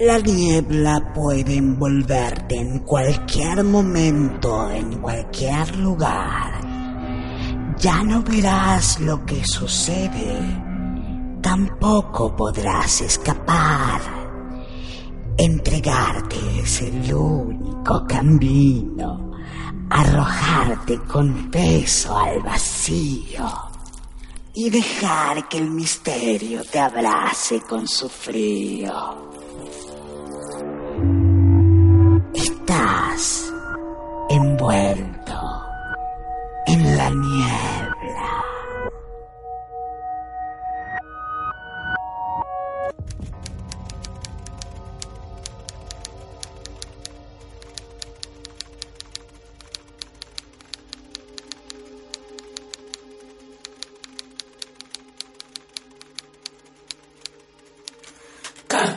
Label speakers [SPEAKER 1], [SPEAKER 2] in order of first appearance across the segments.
[SPEAKER 1] La niebla puede envolverte en cualquier momento, en cualquier lugar. Ya no verás lo que sucede. Tampoco podrás escapar. Entregarte es el único camino. Arrojarte con peso al vacío. Y dejar que el misterio te abrace con su frío.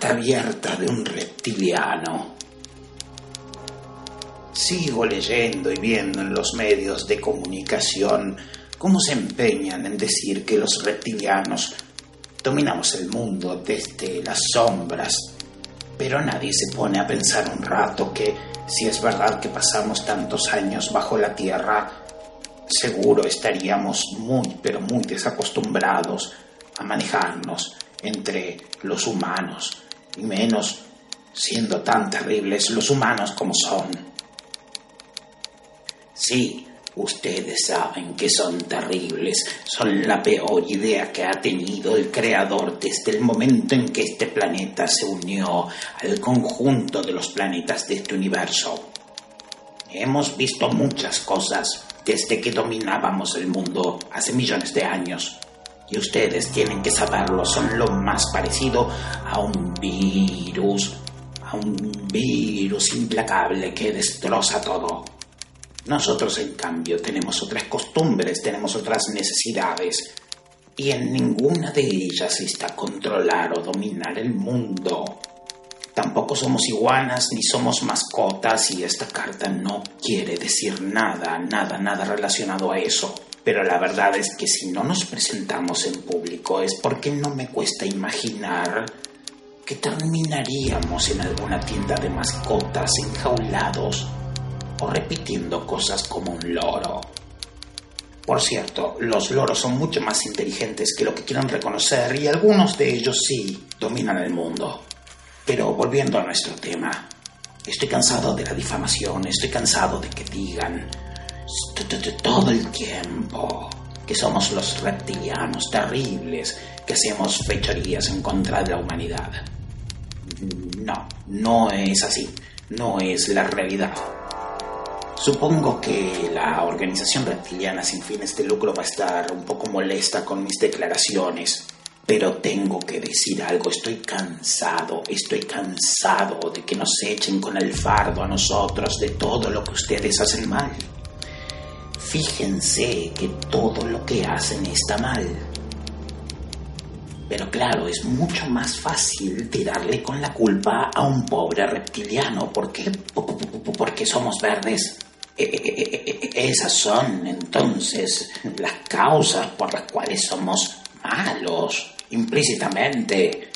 [SPEAKER 2] Abierta de un reptiliano. Sigo leyendo y viendo en los medios de comunicación cómo se empeñan en decir que los reptilianos dominamos el mundo desde las sombras, pero nadie se pone a pensar un rato que si es verdad que pasamos tantos años bajo la tierra, seguro estaríamos muy, pero muy desacostumbrados a manejarnos entre los humanos, y menos siendo tan terribles los humanos como son. Sí, ustedes saben que son terribles, son la peor idea que ha tenido el Creador desde el momento en que este planeta se unió al conjunto de los planetas de este universo. Hemos visto muchas cosas desde que dominábamos el mundo hace millones de años. Y ustedes tienen que saberlo, son lo más parecido a un virus, a un virus implacable que destroza todo. Nosotros, en cambio, tenemos otras costumbres, tenemos otras necesidades, y en ninguna de ellas está controlar o dominar el mundo. Tampoco somos iguanas ni somos mascotas y esta carta no quiere decir nada, nada, nada relacionado a eso. Pero la verdad es que si no nos presentamos en público es porque no me cuesta imaginar que terminaríamos en alguna tienda de mascotas enjaulados o repitiendo cosas como un loro. Por cierto, los loros son mucho más inteligentes que lo que quieren reconocer y algunos de ellos sí dominan el mundo. Pero volviendo a nuestro tema, estoy cansado de la difamación, estoy cansado de que digan todo el tiempo que somos los reptilianos terribles que hacemos fechorías en contra de la humanidad. No, no es así, no es la realidad. Supongo que la organización reptiliana sin fines de lucro va a estar un poco molesta con mis declaraciones, pero tengo que decir algo, estoy cansado, estoy cansado de que nos echen con el fardo a nosotros de todo lo que ustedes hacen mal. Fíjense que todo lo que hacen está mal. Pero claro, es mucho más fácil tirarle con la culpa a un pobre reptiliano. ¿Por qué? Porque somos verdes. E, e, e, esas son entonces las causas por las cuales somos malos, implícitamente.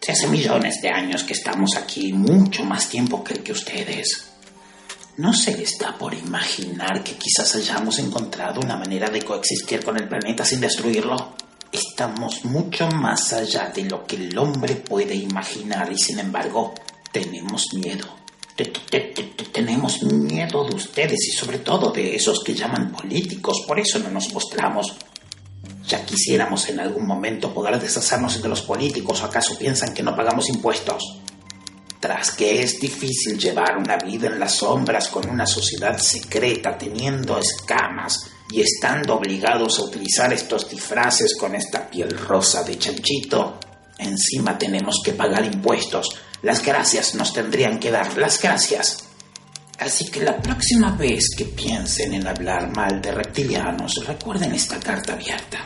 [SPEAKER 2] Se hace millones de años que estamos aquí, mucho más tiempo que el que ustedes. ¿No se les da por imaginar que quizás hayamos encontrado una manera de coexistir con el planeta sin destruirlo? Estamos mucho más allá de lo que el hombre puede imaginar y sin embargo tenemos miedo tenemos miedo de ustedes y sobre todo de esos que llaman políticos, por eso no nos mostramos. Ya quisiéramos en algún momento poder deshacernos de los políticos, ¿acaso piensan que no pagamos impuestos? Tras que es difícil llevar una vida en las sombras con una sociedad secreta teniendo escamas, y estando obligados a utilizar estos disfraces con esta piel rosa de chanchito, encima tenemos que pagar impuestos. Las gracias nos tendrían que dar, las gracias. Así que la próxima vez que piensen en hablar mal de reptilianos, recuerden esta carta abierta.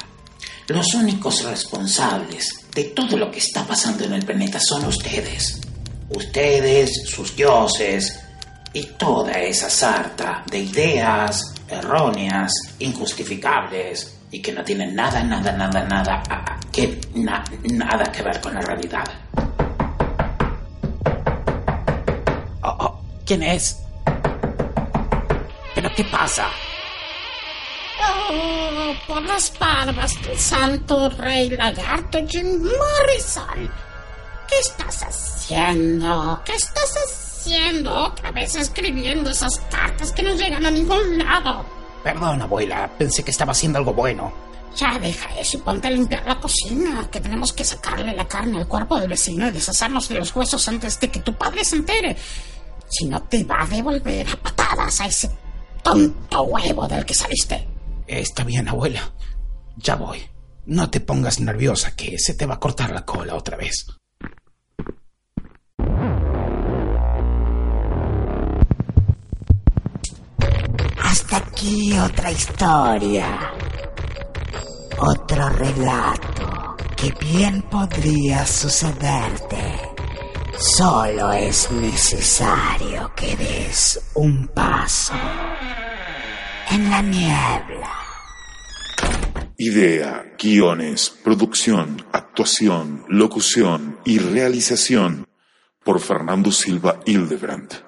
[SPEAKER 2] Los únicos responsables de todo lo que está pasando en el planeta son ustedes. Ustedes, sus dioses y toda esa sarta de ideas erróneas, injustificables y que no tienen nada, nada, nada, nada que, nada que ver con la realidad.
[SPEAKER 3] Oh, oh, ¿Quién es? ¿Pero qué pasa?
[SPEAKER 4] Oh, por las barbas del santo rey lagarto Jim Morrison. ¿Qué estás haciendo? ¿Qué estás haciendo? Otra vez escribiendo esas cartas que no llegan a ningún lado.
[SPEAKER 3] Perdón, abuela. Pensé que estaba haciendo algo bueno.
[SPEAKER 4] Ya deja eso y ponte a limpiar la cocina, que tenemos que sacarle la carne al cuerpo del vecino y deshacernos de los huesos antes de que tu padre se entere. Si no, te va a devolver a patadas a ese tonto huevo del que saliste.
[SPEAKER 3] Está bien, abuela. Ya voy. No te pongas nerviosa, que se te va a cortar la cola otra vez.
[SPEAKER 1] Aquí otra historia. Otro relato que bien podría sucederte. Solo es necesario que des un paso en la niebla.
[SPEAKER 5] Idea, guiones, producción, actuación, locución y realización por Fernando Silva Hildebrandt.